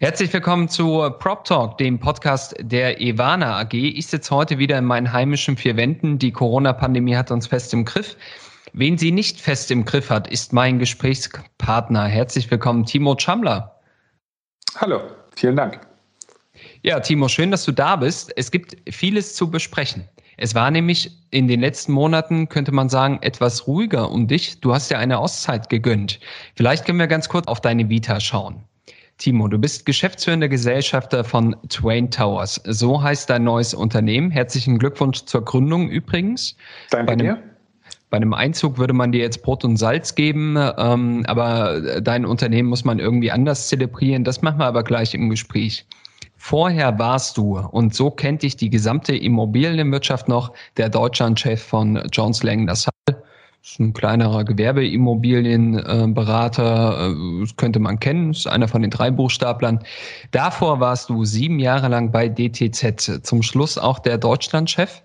Herzlich willkommen zu Prop Talk, dem Podcast der Evana AG. Ich sitze heute wieder in meinen heimischen vier Wänden. Die Corona-Pandemie hat uns fest im Griff. Wen sie nicht fest im Griff hat, ist mein Gesprächspartner. Herzlich willkommen, Timo Chamler. Hallo, vielen Dank. Ja, Timo, schön, dass du da bist. Es gibt vieles zu besprechen. Es war nämlich in den letzten Monaten, könnte man sagen, etwas ruhiger um dich. Du hast ja eine Auszeit gegönnt. Vielleicht können wir ganz kurz auf deine Vita schauen. Timo, du bist geschäftsführender Gesellschafter von Twain Towers. So heißt dein neues Unternehmen. Herzlichen Glückwunsch zur Gründung übrigens. Danke bei einem, dir. Bei einem Einzug würde man dir jetzt Brot und Salz geben, ähm, aber dein Unternehmen muss man irgendwie anders zelebrieren. Das machen wir aber gleich im Gespräch. Vorher warst du, und so kennt dich die gesamte Immobilienwirtschaft noch, der Deutschlandchef von Jones Lang LaSalle. Ist ein kleinerer Gewerbeimmobilienberater, äh, das könnte man kennen, ist einer von den drei Buchstablern. Davor warst du sieben Jahre lang bei DTZ, zum Schluss auch der Deutschlandchef.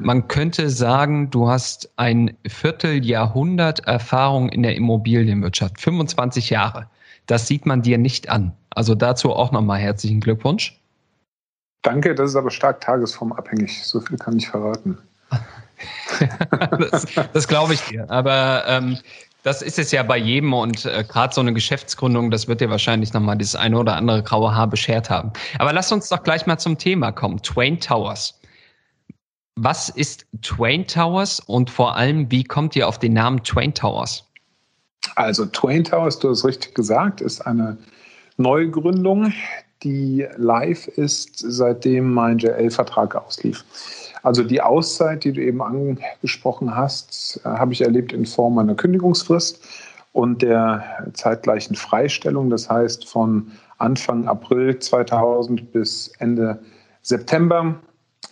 Man könnte sagen, du hast ein Vierteljahrhundert Erfahrung in der Immobilienwirtschaft, 25 Jahre. Das sieht man dir nicht an. Also dazu auch nochmal herzlichen Glückwunsch. Danke, das ist aber stark tagesformabhängig. So viel kann ich verraten. Das, das glaube ich dir. Aber ähm, das ist es ja bei jedem und äh, gerade so eine Geschäftsgründung, das wird dir wahrscheinlich nochmal das eine oder andere graue Haar beschert haben. Aber lass uns doch gleich mal zum Thema kommen. Twain Towers. Was ist Twain Towers und vor allem, wie kommt ihr auf den Namen Twain Towers? Also Twain Towers, du hast richtig gesagt, ist eine Neugründung, die live ist, seitdem mein JL-Vertrag auslief. Also die Auszeit, die du eben angesprochen hast, äh, habe ich erlebt in Form einer Kündigungsfrist und der zeitgleichen Freistellung. Das heißt, von Anfang April 2000 bis Ende September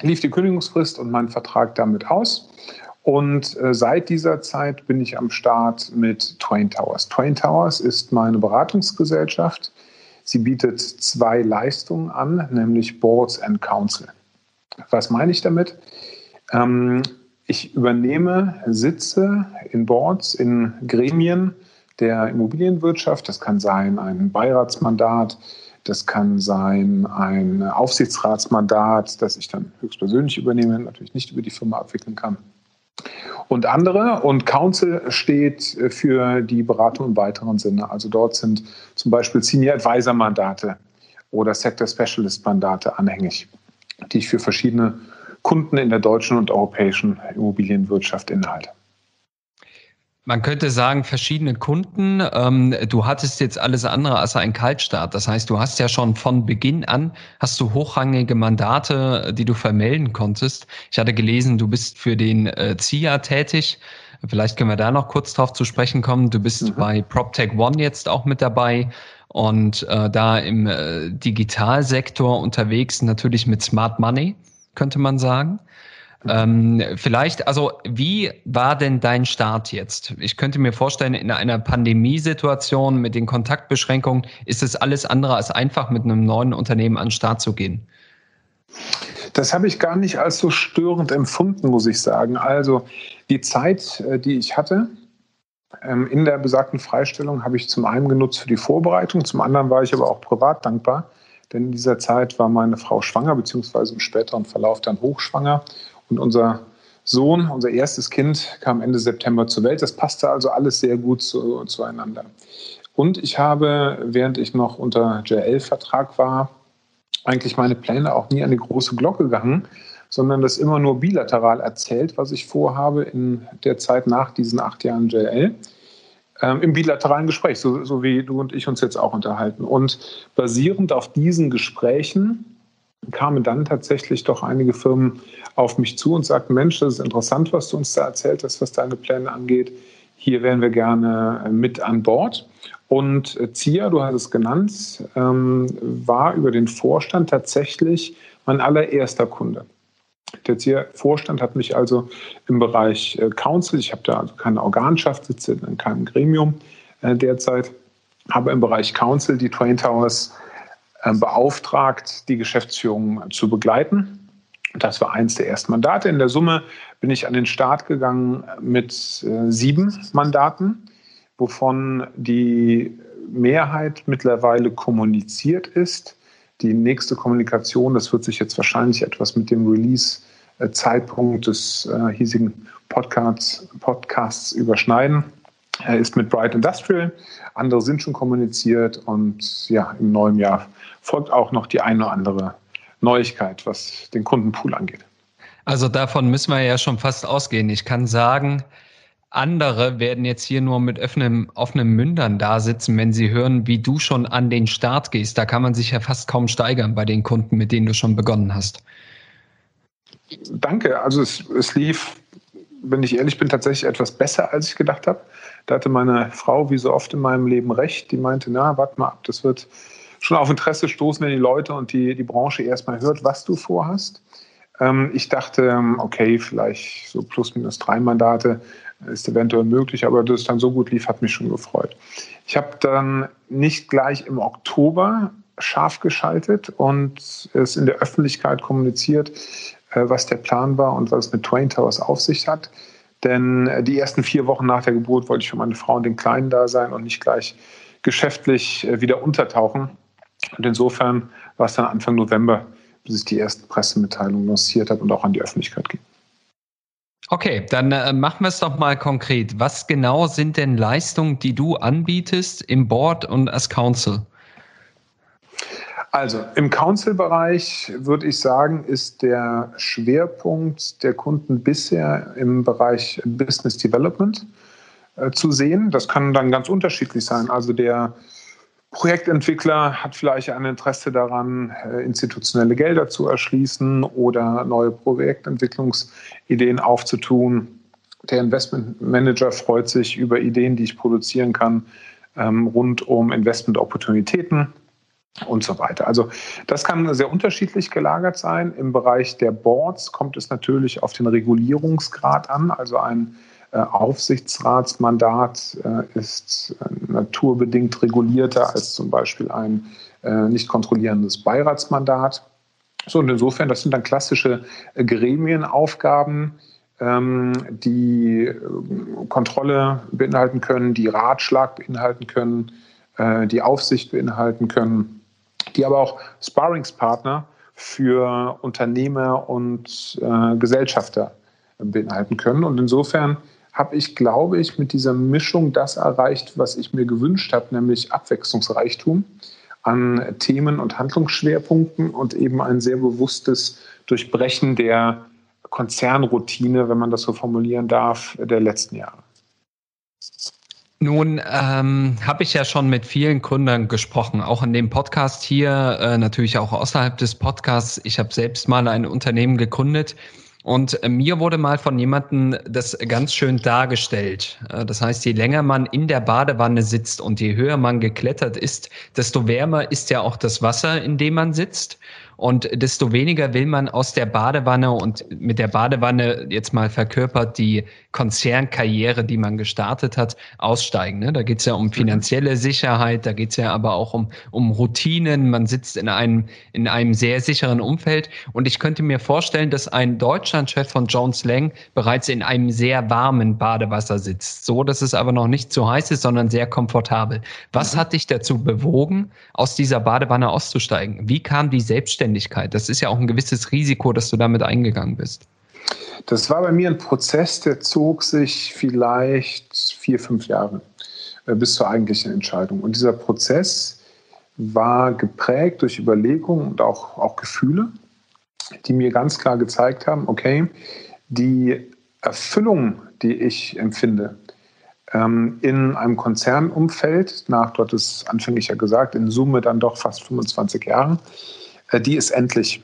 lief die Kündigungsfrist und mein Vertrag damit aus. Und äh, seit dieser Zeit bin ich am Start mit Twain Towers. Twain Towers ist meine Beratungsgesellschaft. Sie bietet zwei Leistungen an, nämlich Boards and Council. Was meine ich damit? Ähm, ich übernehme Sitze in Boards, in Gremien der Immobilienwirtschaft. Das kann sein ein Beiratsmandat, das kann sein ein Aufsichtsratsmandat, das ich dann höchstpersönlich übernehme, natürlich nicht über die Firma abwickeln kann und andere. Und Council steht für die Beratung im weiteren Sinne. Also dort sind zum Beispiel Senior Advisor Mandate oder Sector Specialist Mandate anhängig, die ich für verschiedene Kunden in der deutschen und europäischen Immobilienwirtschaft innehalte. Man könnte sagen, verschiedene Kunden. Ähm, du hattest jetzt alles andere als ein Kaltstart. Das heißt, du hast ja schon von Beginn an, hast du hochrangige Mandate, die du vermelden konntest. Ich hatte gelesen, du bist für den äh, ZIA tätig. Vielleicht können wir da noch kurz drauf zu sprechen kommen. Du bist mhm. bei PropTech One jetzt auch mit dabei und äh, da im äh, Digitalsektor unterwegs, natürlich mit Smart Money, könnte man sagen. Ähm, vielleicht, also wie war denn dein Start jetzt? Ich könnte mir vorstellen, in einer Pandemiesituation mit den Kontaktbeschränkungen ist es alles andere als einfach, mit einem neuen Unternehmen an den Start zu gehen. Das habe ich gar nicht als so störend empfunden, muss ich sagen. Also die Zeit, äh, die ich hatte, ähm, in der besagten Freistellung habe ich zum einen genutzt für die Vorbereitung, zum anderen war ich aber auch privat dankbar, denn in dieser Zeit war meine Frau schwanger, beziehungsweise im späteren Verlauf dann hochschwanger und unser Sohn, unser erstes Kind, kam Ende September zur Welt. Das passte also alles sehr gut zu, zueinander. Und ich habe, während ich noch unter JL-Vertrag war, eigentlich meine Pläne auch nie an die große Glocke gehangen, sondern das immer nur bilateral erzählt, was ich vorhabe in der Zeit nach diesen acht Jahren JL. Ähm, Im bilateralen Gespräch, so, so wie du und ich uns jetzt auch unterhalten. Und basierend auf diesen Gesprächen kamen dann tatsächlich doch einige Firmen auf mich zu und sagten, Mensch, das ist interessant, was du uns da erzählt hast, was deine Pläne angeht. Hier wären wir gerne mit an Bord. Und ZIA, du hast es genannt, ähm, war über den Vorstand tatsächlich mein allererster Kunde. Der ZIA-Vorstand hat mich also im Bereich äh, Council, ich habe da also keine Organschaft, sitze in keinem Gremium äh, derzeit, habe im Bereich Council die Twain Towers äh, beauftragt, die Geschäftsführung zu begleiten. Das war eins der ersten Mandate. In der Summe bin ich an den Start gegangen mit sieben Mandaten, wovon die Mehrheit mittlerweile kommuniziert ist. Die nächste Kommunikation, das wird sich jetzt wahrscheinlich etwas mit dem Release-Zeitpunkt des äh, hiesigen Podcasts, Podcasts überschneiden. Er ist mit Bright Industrial. Andere sind schon kommuniziert und ja, im neuen Jahr folgt auch noch die eine oder andere Neuigkeit, was den Kundenpool angeht. Also davon müssen wir ja schon fast ausgehen. Ich kann sagen, andere werden jetzt hier nur mit offenem, offenen Mündern da sitzen, wenn sie hören, wie du schon an den Start gehst. Da kann man sich ja fast kaum steigern bei den Kunden, mit denen du schon begonnen hast. Danke. Also es, es lief, wenn ich ehrlich bin, tatsächlich etwas besser, als ich gedacht habe. Da hatte meine Frau, wie so oft in meinem Leben, recht. Die meinte, na, warte mal ab, das wird schon auf Interesse stoßen, wenn die Leute und die, die Branche erstmal hört, was du vorhast. Ähm, ich dachte, ähm, okay, vielleicht so plus minus drei Mandate ist eventuell möglich, aber dass es dann so gut lief, hat mich schon gefreut. Ich habe dann nicht gleich im Oktober scharf geschaltet und es in der Öffentlichkeit kommuniziert, äh, was der Plan war und was es mit Twain Towers auf sich hat. Denn äh, die ersten vier Wochen nach der Geburt wollte ich für meine Frau und den Kleinen da sein und nicht gleich geschäftlich äh, wieder untertauchen. Und insofern war es dann Anfang November, bis ich die ersten Pressemitteilungen lanciert habe und auch an die Öffentlichkeit ging. Okay, dann äh, machen wir es doch mal konkret. Was genau sind denn Leistungen, die du anbietest im Board und als Council? Also im Council-Bereich würde ich sagen, ist der Schwerpunkt der Kunden bisher im Bereich Business Development äh, zu sehen. Das kann dann ganz unterschiedlich sein. Also der Projektentwickler hat vielleicht ein Interesse daran, äh, institutionelle Gelder zu erschließen oder neue Projektentwicklungsideen aufzutun. Der Investmentmanager freut sich über Ideen, die ich produzieren kann, ähm, rund um Investmentopportunitäten und so weiter. Also das kann sehr unterschiedlich gelagert sein. Im Bereich der Boards kommt es natürlich auf den Regulierungsgrad an. Also ein Aufsichtsratsmandat äh, ist äh, naturbedingt regulierter als zum Beispiel ein nicht kontrollierendes Beiratsmandat. So, und insofern, das sind dann klassische Gremienaufgaben, ähm, die Kontrolle beinhalten können, die Ratschlag beinhalten können, die Aufsicht beinhalten können, die aber auch Sparringspartner für Unternehmer und Gesellschafter beinhalten können. Und insofern habe ich, glaube ich, mit dieser Mischung das erreicht, was ich mir gewünscht habe, nämlich Abwechslungsreichtum an Themen und Handlungsschwerpunkten und eben ein sehr bewusstes Durchbrechen der Konzernroutine, wenn man das so formulieren darf, der letzten Jahre. Nun ähm, habe ich ja schon mit vielen Kunden gesprochen, auch in dem Podcast hier, äh, natürlich auch außerhalb des Podcasts. Ich habe selbst mal ein Unternehmen gegründet, und äh, mir wurde mal von jemandem das ganz schön dargestellt. Äh, das heißt, je länger man in der Badewanne sitzt und je höher man geklettert ist, desto wärmer ist ja auch das Wasser, in dem man sitzt. Und desto weniger will man aus der Badewanne und mit der Badewanne jetzt mal verkörpert die Konzernkarriere, die man gestartet hat, aussteigen. Ne? Da geht's ja um finanzielle Sicherheit, da geht's ja aber auch um, um Routinen. Man sitzt in einem, in einem sehr sicheren Umfeld. Und ich könnte mir vorstellen, dass ein Deutschlandchef von Jones Lang bereits in einem sehr warmen Badewasser sitzt. So, dass es aber noch nicht zu heiß ist, sondern sehr komfortabel. Was mhm. hat dich dazu bewogen, aus dieser Badewanne auszusteigen? Wie kam die Selbstständigkeit Selbstständigkeit. Das ist ja auch ein gewisses Risiko, dass du damit eingegangen bist. Das war bei mir ein Prozess, der zog sich vielleicht vier, fünf Jahre äh, bis zur eigentlichen Entscheidung. Und dieser Prozess war geprägt durch Überlegungen und auch, auch Gefühle, die mir ganz klar gezeigt haben, okay, die Erfüllung, die ich empfinde, ähm, in einem Konzernumfeld, nach, dort ist anfänglich ja gesagt, in Summe dann doch fast 25 Jahren, die ist endlich.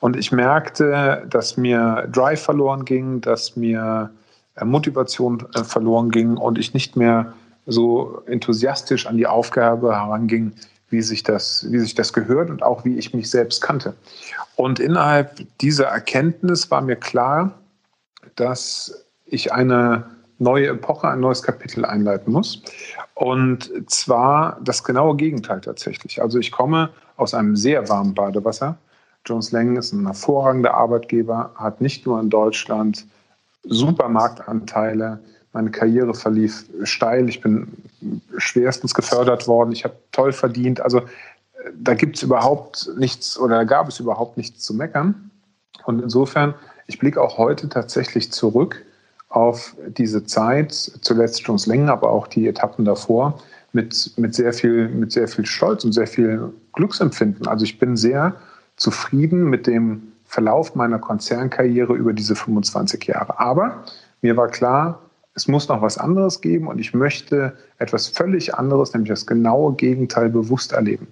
Und ich merkte, dass mir Drive verloren ging, dass mir äh, Motivation äh, verloren ging und ich nicht mehr so enthusiastisch an die Aufgabe heranging, wie sich das, wie sich das gehört und auch wie ich mich selbst kannte. Und innerhalb dieser Erkenntnis war mir klar, dass ich eine neue Epoche, ein neues Kapitel einleiten muss. Und zwar das genaue Gegenteil tatsächlich. Also ich komme aus einem sehr warmen Badewasser. Jones Lang ist ein hervorragender Arbeitgeber, hat nicht nur in Deutschland super Marktanteile. Meine Karriere verlief steil. Ich bin schwerstens gefördert worden. Ich habe toll verdient. Also da gibt es überhaupt nichts oder da gab es überhaupt nichts zu meckern. Und insofern, ich blicke auch heute tatsächlich zurück auf diese Zeit, zuletzt Jones Längen, aber auch die Etappen davor, mit, mit, sehr viel, mit sehr viel Stolz und sehr viel Glücksempfinden. Also ich bin sehr zufrieden mit dem Verlauf meiner Konzernkarriere über diese 25 Jahre. Aber mir war klar, es muss noch was anderes geben und ich möchte etwas völlig anderes, nämlich das genaue Gegenteil bewusst erleben.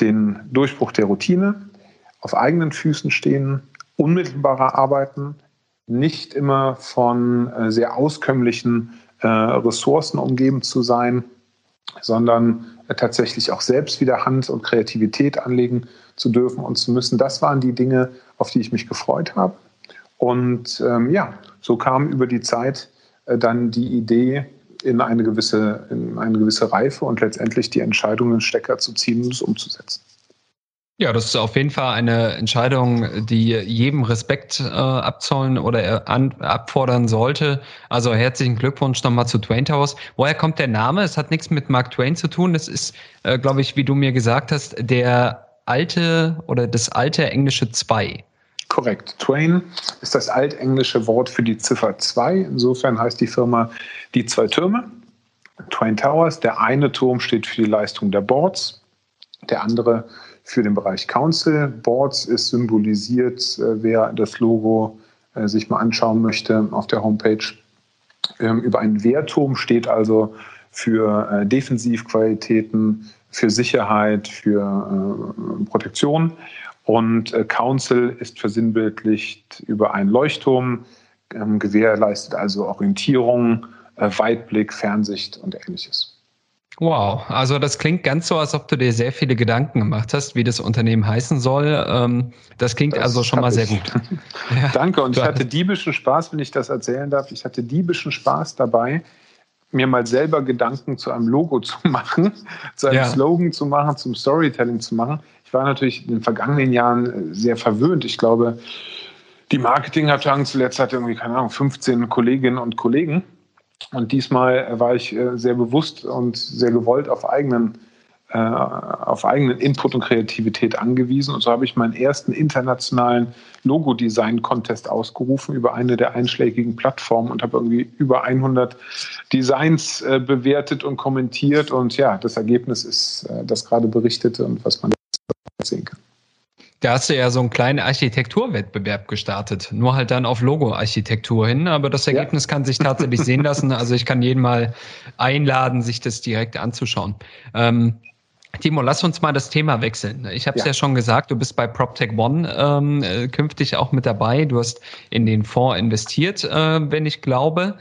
Den Durchbruch der Routine, auf eigenen Füßen stehen, unmittelbarer arbeiten, nicht immer von äh, sehr auskömmlichen äh, Ressourcen umgeben zu sein, sondern äh, tatsächlich auch selbst wieder Hand und Kreativität anlegen zu dürfen und zu müssen. Das waren die Dinge, auf die ich mich gefreut habe. Und ähm, ja, so kam über die Zeit äh, dann die Idee in eine, gewisse, in eine gewisse Reife und letztendlich die Entscheidung, den Stecker zu ziehen und es umzusetzen. Ja, das ist auf jeden Fall eine Entscheidung, die jedem Respekt äh, abzollen oder äh, an, abfordern sollte. Also herzlichen Glückwunsch nochmal zu Twain Towers. Woher kommt der Name? Es hat nichts mit Mark Twain zu tun. Das ist, äh, glaube ich, wie du mir gesagt hast, der alte oder das alte englische 2. Korrekt. Twain ist das altenglische Wort für die Ziffer 2. Insofern heißt die Firma die zwei Türme. Twain Towers. Der eine Turm steht für die Leistung der Boards, der andere den Bereich Council. Boards ist symbolisiert, äh, wer das Logo äh, sich mal anschauen möchte auf der Homepage. Ähm, über einen Wehrturm steht also für äh, Defensivqualitäten, für Sicherheit, für Protektion. Und Council ist versinnbildlicht über einen Leuchtturm, ähm, gewährleistet also Orientierung, Weitblick, Fernsicht und ähnliches. Wow, also das klingt ganz so, als ob du dir sehr viele Gedanken gemacht hast, wie das Unternehmen heißen soll. Ähm, das klingt das also schon mal sehr gut. Ja, Danke und ich hatte diebischen Spaß, wenn ich das erzählen darf. Ich hatte diebischen Spaß dabei, mir mal selber Gedanken zu einem Logo zu machen, zu einem ja. Slogan zu machen, zum Storytelling zu machen. Ich war natürlich in den vergangenen Jahren sehr verwöhnt. Ich glaube, die Marketingabteilung zuletzt hatte irgendwie, keine Ahnung, 15 Kolleginnen und Kollegen. Und diesmal war ich äh, sehr bewusst und sehr gewollt auf eigenen, äh, auf eigenen Input und Kreativität angewiesen. Und so habe ich meinen ersten internationalen Logo-Design-Contest ausgerufen über eine der einschlägigen Plattformen und habe irgendwie über 100 Designs äh, bewertet und kommentiert. Und ja, das Ergebnis ist das gerade berichtete und was man sehen kann. Da hast du ja so einen kleinen Architekturwettbewerb gestartet, nur halt dann auf Logo-Architektur hin, aber das Ergebnis ja. kann sich tatsächlich sehen lassen. Also ich kann jeden mal einladen, sich das direkt anzuschauen. Ähm, Timo, lass uns mal das Thema wechseln. Ich habe es ja. ja. schon gesagt, du bist bei PropTech One ähm, äh, künftig auch mit dabei. Du hast in den Fonds investiert, äh, wenn ich glaube.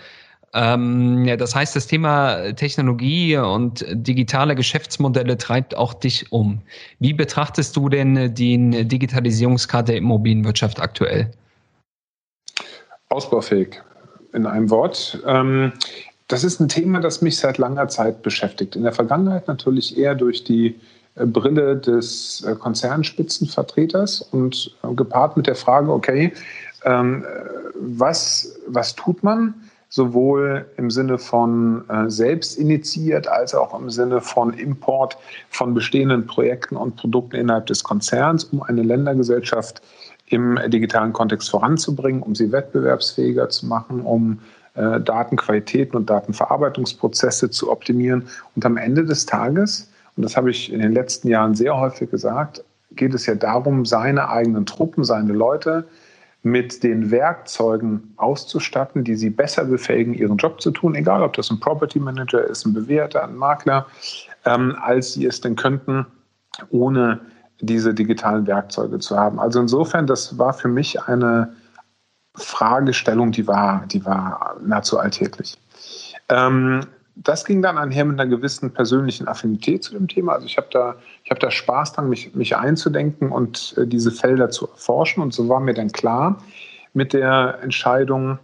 Ähm, ja, das heißt, das Thema Technologie und digitale Geschäftsmodelle treibt auch dich um. Wie betrachtest du denn den Digitalisierungsgrad der Immobilienwirtschaft aktuell? Ausbaufähig in einem Wort. Ähm, das ist ein Thema, das mich seit langer Zeit beschäftigt. In der Vergangenheit natürlich eher durch die äh, Brille des äh, Konzernspitzenvertreters und äh, gepaart mit der Frage, okay, ähm, was, was tut man? Sowohl im Sinne von äh, selbst initiiert als auch im Sinne von Import von bestehenden Projekten und Produkten innerhalb des Konzerns, um eine Ländergesellschaft im digitalen Kontext voranzubringen, um sie wettbewerbsfähiger zu machen, um äh, Datenqualitäten und Datenverarbeitungsprozesse zu optimieren. Und am Ende des Tages, und das habe ich in den letzten Jahren sehr häufig gesagt, geht es ja darum, seine eigenen Truppen, seine Leute, mit den Werkzeugen auszustatten, die sie besser befähigen, ihren Job zu tun, egal ob das ein Property Manager ist, ein Bewerter, ein Makler, ähm, als sie es denn könnten, ohne diese digitalen Werkzeuge zu haben. Also insofern, das war für mich eine, Fragestellung, die war, die war nahezu alltäglich. Ähm, das ging dann einher mit einer gewissen persönlichen Affinität zu dem Thema. Also ich habe da, habe da Spaß dran, mich, mich einzudenken und äh, diese Felder zu erforschen. Und so war mir dann klar mit der Entscheidung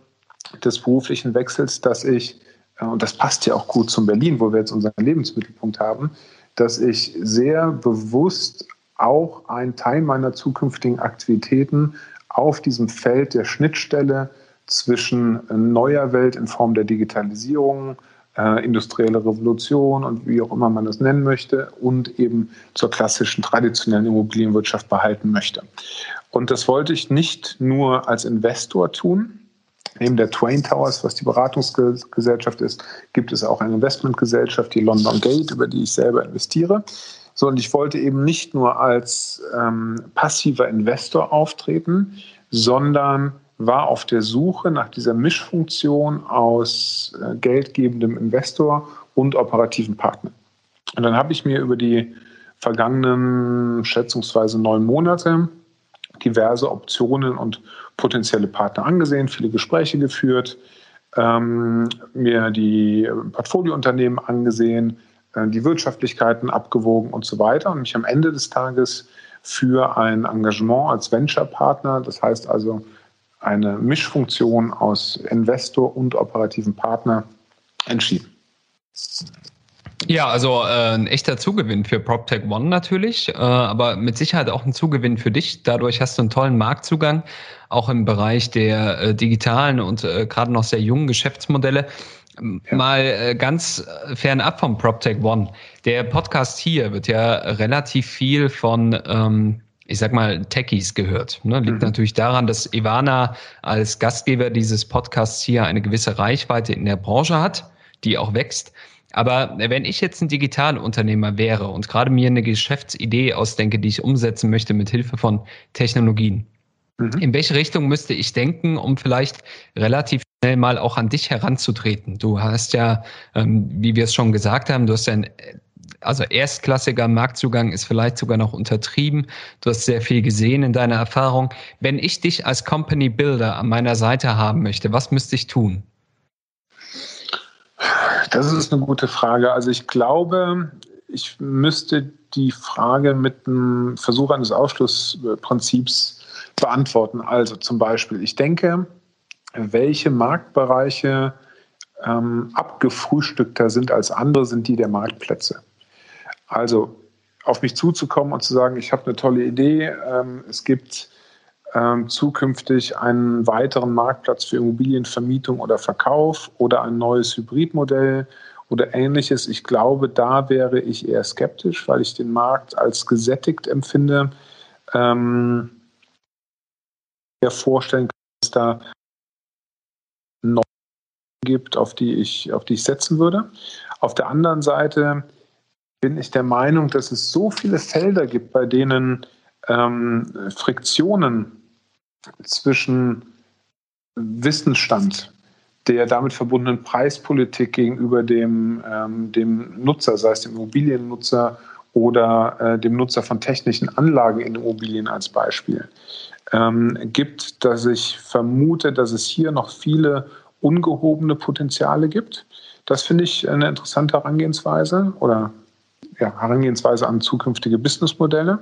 des beruflichen Wechsels, dass ich, äh, und das passt ja auch gut zum Berlin, wo wir jetzt unseren Lebensmittelpunkt haben, dass ich sehr bewusst auch einen Teil meiner zukünftigen Aktivitäten auf diesem Feld der Schnittstelle zwischen neuer Welt in Form der Digitalisierung, äh, industrielle Revolution und wie auch immer man das nennen möchte und eben zur klassischen traditionellen Immobilienwirtschaft behalten möchte. Und das wollte ich nicht nur als Investor tun. Neben der Twain Towers, was die Beratungsgesellschaft ist, gibt es auch eine Investmentgesellschaft, die London Gate, über die ich selber investiere. So, und ich wollte eben nicht nur als ähm, passiver Investor auftreten, sondern war auf der Suche nach dieser Mischfunktion aus äh, geldgebendem Investor und operativen Partner. Und dann habe ich mir über die vergangenen schätzungsweise neun Monate diverse Optionen und potenzielle Partner angesehen, viele Gespräche geführt, ähm, mir die Portfoliounternehmen angesehen, äh, die Wirtschaftlichkeiten abgewogen und so weiter und mich am Ende des Tages für ein Engagement als Venture-Partner, das heißt also eine Mischfunktion aus Investor und operativen Partner entschieden. Ja, also äh, ein echter Zugewinn für PropTech One natürlich, äh, aber mit Sicherheit auch ein Zugewinn für dich. Dadurch hast du einen tollen Marktzugang, auch im Bereich der äh, digitalen und äh, gerade noch sehr jungen Geschäftsmodelle. Ja. Mal äh, ganz fernab vom PropTech One. Der Podcast hier wird ja relativ viel von ähm, ich sag mal, Techies gehört. Ne? Liegt mhm. natürlich daran, dass Ivana als Gastgeber dieses Podcasts hier eine gewisse Reichweite in der Branche hat, die auch wächst. Aber wenn ich jetzt ein Digitalunternehmer wäre und gerade mir eine Geschäftsidee ausdenke, die ich umsetzen möchte mit Hilfe von Technologien, mhm. in welche Richtung müsste ich denken, um vielleicht relativ schnell mal auch an dich heranzutreten? Du hast ja, ähm, wie wir es schon gesagt haben, du hast ja ein also erstklassiger Marktzugang ist vielleicht sogar noch untertrieben. Du hast sehr viel gesehen in deiner Erfahrung. Wenn ich dich als Company Builder an meiner Seite haben möchte, was müsste ich tun? Das ist eine gute Frage. Also ich glaube, ich müsste die Frage mit einem Versuch eines Ausschlussprinzips beantworten. Also zum Beispiel, ich denke, welche Marktbereiche ähm, abgefrühstückter sind als andere, sind die der Marktplätze. Also auf mich zuzukommen und zu sagen, ich habe eine tolle Idee, ähm, es gibt ähm, zukünftig einen weiteren Marktplatz für Immobilienvermietung oder Verkauf oder ein neues Hybridmodell oder ähnliches. Ich glaube, da wäre ich eher skeptisch, weil ich den Markt als gesättigt empfinde. Ähm, mir vorstellen kann, dass da neue gibt, auf die ich, auf die ich setzen würde. Auf der anderen Seite bin ich der Meinung, dass es so viele Felder gibt, bei denen ähm, Friktionen zwischen Wissensstand, der damit verbundenen Preispolitik gegenüber dem, ähm, dem Nutzer, sei es dem Immobiliennutzer oder äh, dem Nutzer von technischen Anlagen in Immobilien als Beispiel, ähm, gibt, dass ich vermute, dass es hier noch viele ungehobene Potenziale gibt. Das finde ich eine interessante Herangehensweise oder ja, Herangehensweise an zukünftige Businessmodelle.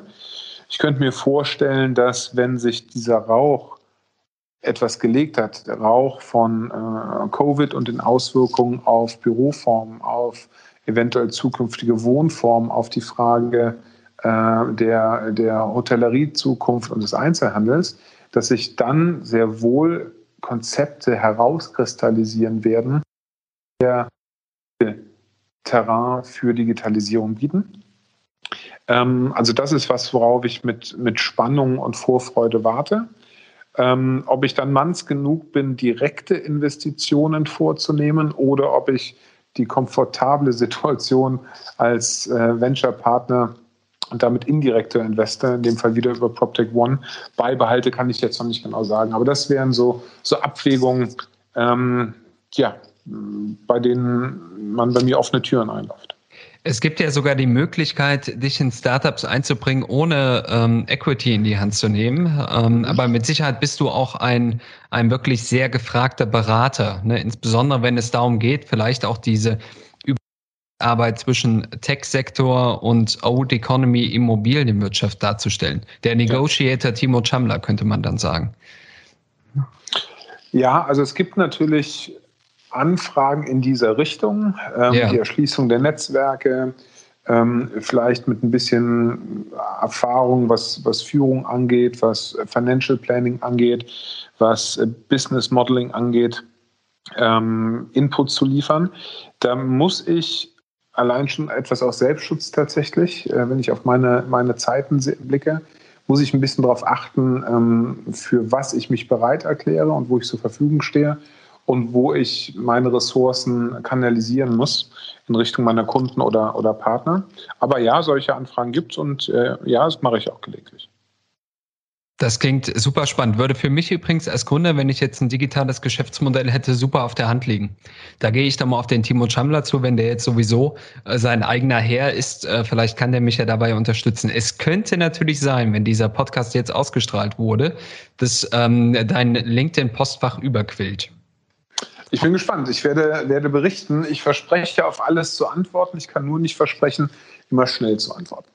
Ich könnte mir vorstellen, dass wenn sich dieser Rauch etwas gelegt hat, der Rauch von äh, Covid und den Auswirkungen auf Büroformen, auf eventuell zukünftige Wohnformen, auf die Frage äh, der, der Hotellerie-Zukunft und des Einzelhandels, dass sich dann sehr wohl Konzepte herauskristallisieren werden, der Terrain für Digitalisierung bieten. Ähm, also das ist was, worauf ich mit, mit Spannung und Vorfreude warte. Ähm, ob ich dann manns genug bin, direkte Investitionen vorzunehmen oder ob ich die komfortable Situation als äh, Venture-Partner und damit indirekter Investor, in dem Fall wieder über PropTech One, beibehalte, kann ich jetzt noch nicht genau sagen. Aber das wären so, so Abwägungen, ähm, ja, bei denen man bei mir offene Türen einläuft. Es gibt ja sogar die Möglichkeit, dich in Startups einzubringen, ohne ähm, Equity in die Hand zu nehmen. Ähm, mhm. Aber mit Sicherheit bist du auch ein, ein wirklich sehr gefragter Berater, ne? insbesondere wenn es darum geht, vielleicht auch diese Arbeit zwischen Tech-Sektor und Old Economy Immobilienwirtschaft darzustellen. Der Negotiator Timo Chamler könnte man dann sagen. Ja, also es gibt natürlich Anfragen in dieser Richtung, ähm, ja. die Erschließung der Netzwerke, ähm, vielleicht mit ein bisschen Erfahrung, was, was Führung angeht, was Financial Planning angeht, was Business Modeling angeht, ähm, Input zu liefern. Da muss ich allein schon etwas aus Selbstschutz tatsächlich, äh, wenn ich auf meine, meine Zeiten blicke, muss ich ein bisschen darauf achten, ähm, für was ich mich bereit erkläre und wo ich zur Verfügung stehe und wo ich meine Ressourcen kanalisieren muss in Richtung meiner Kunden oder, oder Partner. Aber ja, solche Anfragen gibt es und äh, ja, das mache ich auch gelegentlich. Das klingt super spannend. Würde für mich übrigens als Gründer, wenn ich jetzt ein digitales Geschäftsmodell hätte, super auf der Hand liegen. Da gehe ich dann mal auf den Timo Schamler zu, wenn der jetzt sowieso äh, sein eigener Herr ist. Äh, vielleicht kann der mich ja dabei unterstützen. Es könnte natürlich sein, wenn dieser Podcast jetzt ausgestrahlt wurde, dass ähm, dein LinkedIn-Postfach überquillt. Ich bin gespannt. Ich werde, werde berichten. Ich verspreche auf alles zu antworten. Ich kann nur nicht versprechen, immer schnell zu antworten.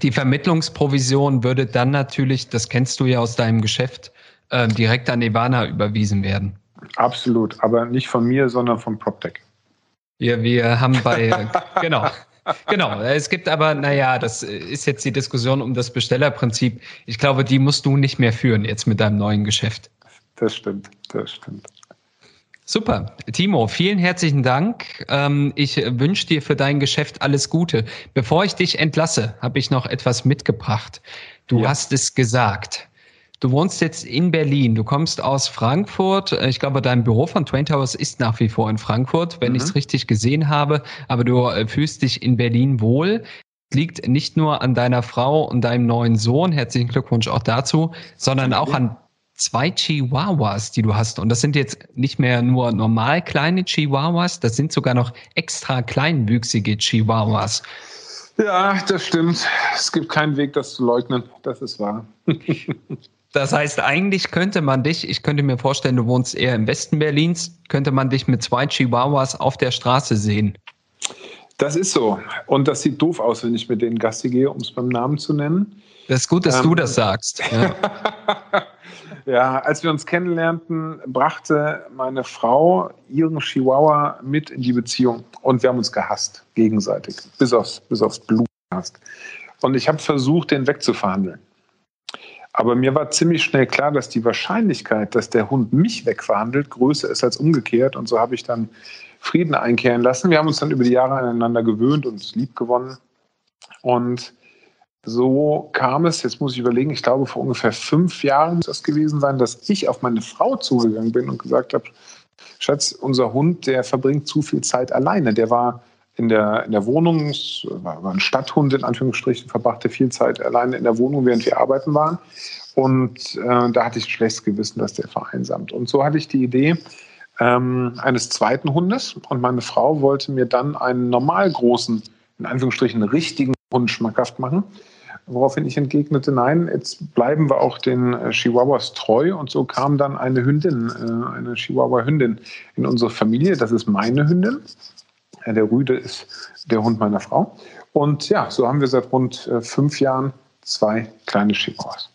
Die Vermittlungsprovision würde dann natürlich, das kennst du ja aus deinem Geschäft, äh, direkt an Ivana überwiesen werden. Absolut, aber nicht von mir, sondern von PropTech. Ja, wir haben bei, genau. Genau, es gibt aber, naja, das ist jetzt die Diskussion um das Bestellerprinzip. Ich glaube, die musst du nicht mehr führen jetzt mit deinem neuen Geschäft. Das stimmt, das stimmt. Super. Timo, vielen herzlichen Dank. Ähm, ich wünsche dir für dein Geschäft alles Gute. Bevor ich dich entlasse, habe ich noch etwas mitgebracht. Du ja. hast es gesagt. Du wohnst jetzt in Berlin, du kommst aus Frankfurt. Ich glaube, dein Büro von Twain Towers ist nach wie vor in Frankfurt, wenn mhm. ich es richtig gesehen habe. Aber du äh, fühlst dich in Berlin wohl. Liegt nicht nur an deiner Frau und deinem neuen Sohn, herzlichen Glückwunsch auch dazu, sondern auch an zwei Chihuahuas, die du hast. Und das sind jetzt nicht mehr nur normal kleine Chihuahuas, das sind sogar noch extra kleinwüchsige Chihuahuas. Ja, das stimmt. Es gibt keinen Weg, das zu leugnen. Das ist wahr. das heißt, eigentlich könnte man dich, ich könnte mir vorstellen, du wohnst eher im Westen Berlins, könnte man dich mit zwei Chihuahuas auf der Straße sehen. Das ist so. Und das sieht doof aus, wenn ich mit denen Gassi gehe, um es beim Namen zu nennen. Das ist gut, dass ähm, du das sagst. Ja. Ja, als wir uns kennenlernten, brachte meine Frau ihren Chihuahua mit in die Beziehung und wir haben uns gehasst, gegenseitig, bis aufs, bis aufs Blut gehasst. Und ich habe versucht, den wegzuverhandeln. Aber mir war ziemlich schnell klar, dass die Wahrscheinlichkeit, dass der Hund mich wegverhandelt, größer ist als umgekehrt. Und so habe ich dann Frieden einkehren lassen. Wir haben uns dann über die Jahre aneinander gewöhnt und lieb gewonnen. Und so kam es, jetzt muss ich überlegen, ich glaube vor ungefähr fünf Jahren muss das gewesen sein, dass ich auf meine Frau zugegangen bin und gesagt habe, Schatz, unser Hund, der verbringt zu viel Zeit alleine. Der war in der, in der Wohnung, war, ein Stadthund in Anführungsstrichen, verbrachte viel Zeit alleine in der Wohnung, während wir arbeiten waren. Und äh, da hatte ich ein schlechtes Gewissen, dass der vereinsamt. Und so hatte ich die Idee ähm, eines zweiten Hundes. Und meine Frau wollte mir dann einen normal großen, in Anführungsstrichen richtigen Hund schmackhaft machen. Woraufhin ich entgegnete, nein, jetzt bleiben wir auch den äh, Chihuahuas treu. Und so kam dann eine Hündin, äh, eine Chihuahua-Hündin in unsere Familie. Das ist meine Hündin. Der Rüde ist der Hund meiner Frau. Und ja, so haben wir seit rund äh, fünf Jahren zwei kleine Chihuahuas.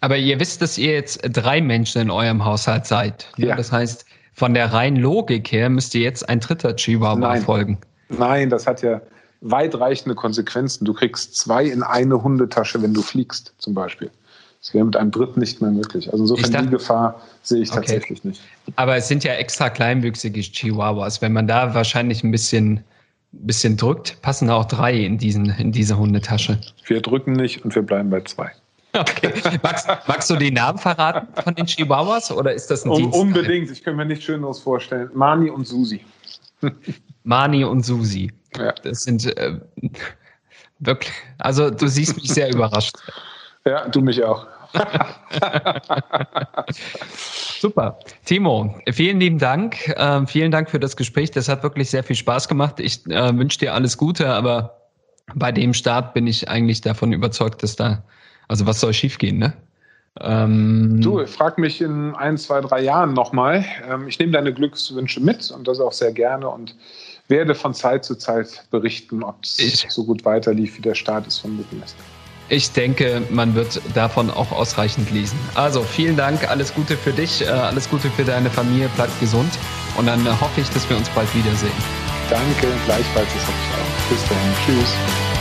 Aber ihr wisst, dass ihr jetzt drei Menschen in eurem Haushalt seid. Ne? Ja. Das heißt, von der reinen Logik her müsst ihr jetzt ein dritter Chihuahua Nein. folgen. Nein, das hat ja weitreichende Konsequenzen. Du kriegst zwei in eine Hundetasche, wenn du fliegst, zum Beispiel. Das wäre mit einem dritten nicht mehr möglich. Also insofern dachte, die Gefahr sehe ich okay. tatsächlich nicht. Aber es sind ja extra kleinwüchsige Chihuahuas. Wenn man da wahrscheinlich ein bisschen, bisschen drückt, passen auch drei in, diesen, in diese Hundetasche. Wir drücken nicht und wir bleiben bei zwei. Okay. Magst, magst, du die Namen verraten von den Chihuahuas oder ist das ein um, Unbedingt, ich könnte mir nichts Schöneres vorstellen. Mani und Susi. Mani und Susi. Ja. Das sind äh, wirklich, also du siehst mich sehr überrascht. Ja, du mich auch. Super. Timo, vielen lieben Dank. Äh, vielen Dank für das Gespräch. Das hat wirklich sehr viel Spaß gemacht. Ich äh, wünsche dir alles Gute, aber bei dem Start bin ich eigentlich davon überzeugt, dass da, also was soll schiefgehen, ne? Ähm, du, frag mich in ein, zwei, drei Jahren nochmal. Ähm, ich nehme deine Glückswünsche mit und das auch sehr gerne und werde von Zeit zu Zeit berichten, ob es so gut weiterlief, wie der Start es vermuten lässt. Ich denke, man wird davon auch ausreichend lesen. Also vielen Dank, alles Gute für dich, äh, alles Gute für deine Familie, bleib gesund und dann hoffe ich, dass wir uns bald wiedersehen. Danke, gleichfalls, das hoffe ich auch. Bis dann, tschüss.